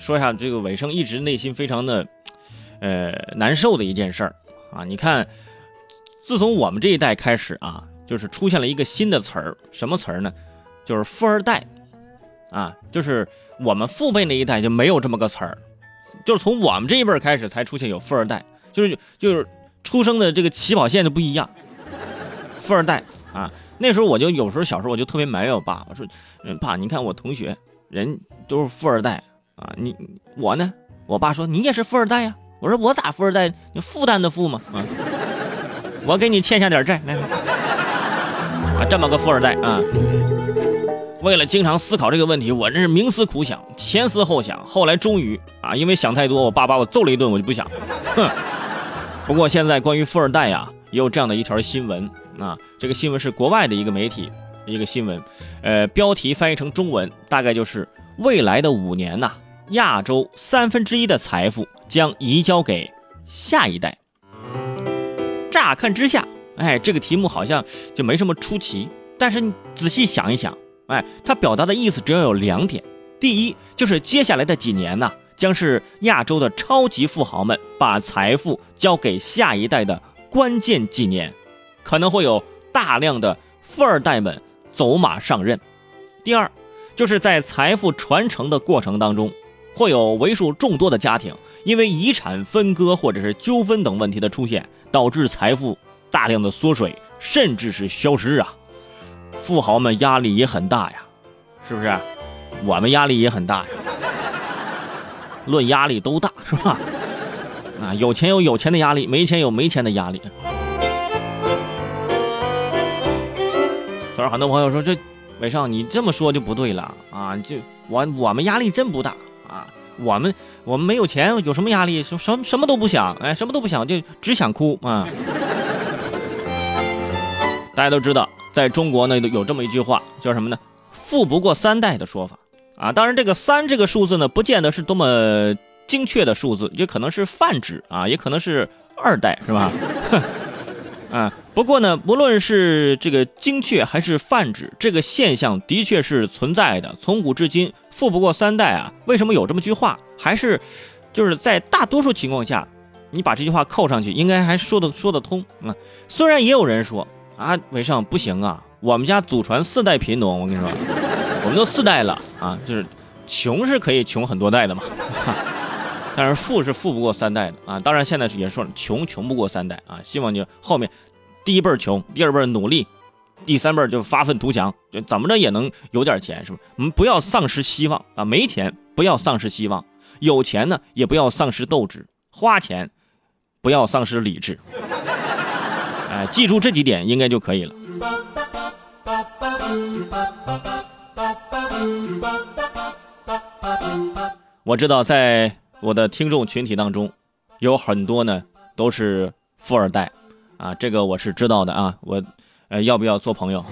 说一下这个尾声一直内心非常的呃难受的一件事儿啊。你看，自从我们这一代开始啊，就是出现了一个新的词儿，什么词儿呢？就是富二代啊，就是我们父辈那一代就没有这么个词儿，就是从我们这一辈开始才出现有富二代，就是就是出生的这个起跑线就不一样。富二代啊，那时候我就有时候小时候我就特别埋怨我爸，我说，爸，你看我同学人都是富二代啊，你我呢？我爸说你也是富二代呀。我说我咋富二代？你负担的负吗？啊，我给你欠下点债来来。啊，这么个富二代啊。为了经常思考这个问题，我真是冥思苦想，前思后想，后来终于啊，因为想太多，我爸把我揍了一顿，我就不想。哼。不过现在关于富二代呀，也有这样的一条新闻。啊，这个新闻是国外的一个媒体一个新闻，呃，标题翻译成中文大概就是未来的五年呐，亚洲三分之一的财富将移交给下一代。乍看之下，哎，这个题目好像就没什么出奇，但是你仔细想一想，哎，它表达的意思只要有两点：第一，就是接下来的几年呢，将是亚洲的超级富豪们把财富交给下一代的关键几年。可能会有大量的富二代们走马上任。第二，就是在财富传承的过程当中，会有为数众多的家庭因为遗产分割或者是纠纷等问题的出现，导致财富大量的缩水，甚至是消失啊！富豪们压力也很大呀，是不是？我们压力也很大呀。论压力都大，是吧？啊，有钱有有钱的压力，没钱有没钱的压力。可是很多朋友说这，伟少你这么说就不对了啊！就我我们压力真不大啊，我们我们没有钱，有什么压力？什什什么都不想，哎，什么都不想，就只想哭啊！大家都知道，在中国呢有这么一句话，叫什么呢？富不过三代的说法啊。当然，这个三这个数字呢，不见得是多么精确的数字，也可能是泛指啊，也可能是二代，是吧？啊，不过呢，不论是这个精确还是泛指，这个现象的确是存在的。从古至今，富不过三代啊。为什么有这么句话？还是就是在大多数情况下，你把这句话扣上去，应该还说得说得通啊。虽然也有人说啊，伟上不行啊，我们家祖传四代贫农，我跟你说，我们都四代了啊，就是穷是可以穷很多代的嘛。但是富是富不过三代的啊！当然现在也说了，穷穷不过三代啊！希望就后面第一辈穷，第二辈努力，第三辈就发愤图强，就怎么着也能有点钱，是不是？我们不要丧失希望啊！没钱不要丧失希望，有钱呢也不要丧失斗志，花钱不要丧失理智。哎，记住这几点应该就可以了。我知道在。我的听众群体当中，有很多呢都是富二代，啊，这个我是知道的啊。我，呃，要不要做朋友？